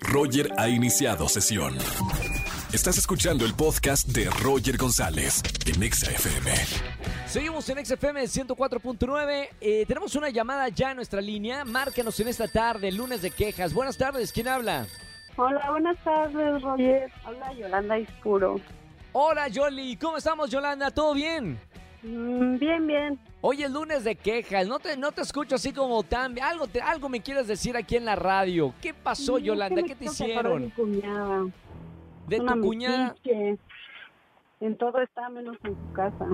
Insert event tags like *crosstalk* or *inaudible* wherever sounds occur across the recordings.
Roger ha iniciado sesión. Estás escuchando el podcast de Roger González en Exa FM. Seguimos en XFM 104.9. Eh, tenemos una llamada ya en nuestra línea. Márcanos en esta tarde, lunes de quejas. Buenas tardes, ¿quién habla? Hola, buenas tardes, Roger. Habla Yolanda Ispuro. Hola, Yoli. ¿Cómo estamos, Yolanda? ¿Todo bien? Mm, bien, bien. Hoy es lunes de quejas. No te, no te escucho así como tan... Algo, te, algo me quieres decir aquí en la radio. ¿Qué pasó, No, que Yolanda? ¿Qué te separar de hicieron? Mi cuñada. ¿De Una tu cuñada? En todo está menos en su casa.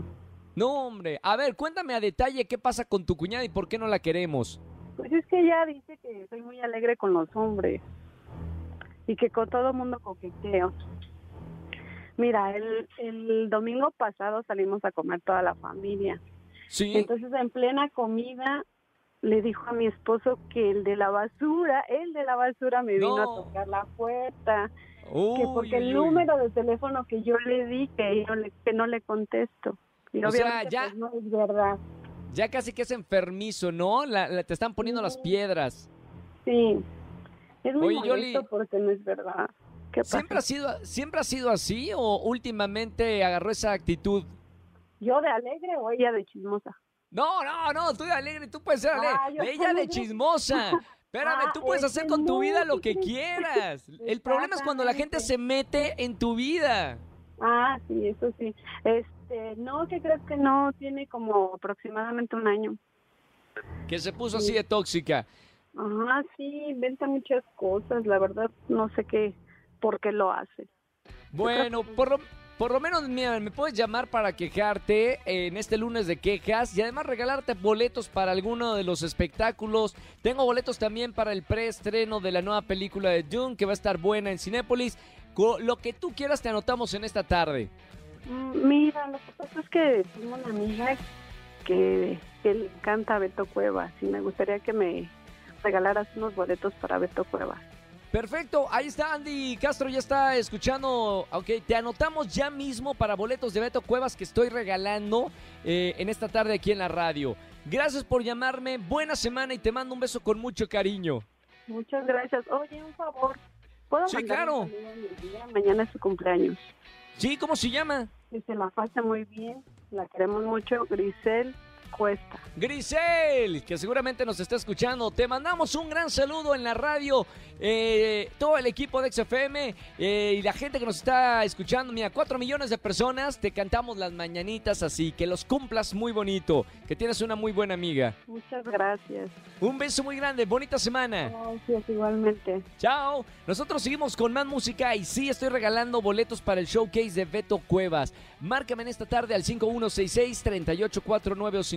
No, hombre. A ver, cuéntame a detalle qué pasa con tu cuñada y por qué no la queremos. Pues es que ella dice que soy muy alegre con los hombres y que con todo mundo coqueteo. Mira, el, el domingo pasado salimos a comer toda la familia. Sí. Entonces, en plena comida, le dijo a mi esposo que el de la basura, el de la basura me vino No. a tocar la puerta. que porque el uy, número de teléfono que yo le di, que, yo le- que no le contesto. Y O sea, ya- pues, no es verdad. Ya casi que es enfermizo, ¿no? La- la- te están poniendo las piedras. Sí. Es muy Oye, Yoli. molesto porque no es verdad. ¿Qué pasa? ¿Siempre ha, sido, ¿Siempre ha sido así o últimamente agarró esa actitud? ¿Yo de alegre o ella de chismosa? No, no, no, tú de alegre, tú puedes ser alegre. Ah, Ella de chismosa. *laughs* Espérame, Ah, tú puedes es hacer con tu no, vida lo ¿qué que quieras. El problema es cuando la gente se mete en tu vida. Ah, sí, eso sí. Este, no, que crees que no? Tiene como aproximadamente un año. Que se puso así de tóxica. Ajá, sí, inventa muchas cosas. La verdad, no sé qué, por qué lo hace. Bueno, por lo, por lo menos, mira, me puedes llamar para quejarte en este lunes de quejas y además regalarte boletos para alguno de los espectáculos. Tengo boletos también para el preestreno de la nueva película de Dune que va a estar buena en Cinépolis. Lo que tú quieras te anotamos en esta tarde. Mm, Mira, lo que pasa es que tengo una amiga que, que le encanta Beto Cuevas y me gustaría que me regalaras unos boletos para Beto Cuevas. Perfecto, ahí está Andy Castro, ya está escuchando. Ok, te anotamos ya mismo para boletos de Beto Cuevas que estoy regalando eh, en esta tarde aquí en la radio. Gracias por llamarme, buena semana y te mando un beso con mucho cariño. Muchas gracias. Oye, un favor. ¿Puedo Sí, claro. un saludo a mi amiga? Mañana es su cumpleaños. Sí, ¿cómo se llama? Que se la pase muy bien. La queremos mucho. Grisel Cuesta. Grisel, que seguramente nos está escuchando. Te mandamos un gran saludo en la radio, eh, todo el equipo de XFM eh, y la gente que nos está escuchando. Mira, cuatro millones de personas, te cantamos las mañanitas así, que los cumplas muy bonito, que tienes una muy buena amiga. Muchas gracias. Un beso muy grande, bonita semana. Gracias igualmente. Chao. Nosotros seguimos con más música y sí estoy regalando boletos para el showcase de Beto Cuevas. Márcame en esta tarde al 5166-3849 o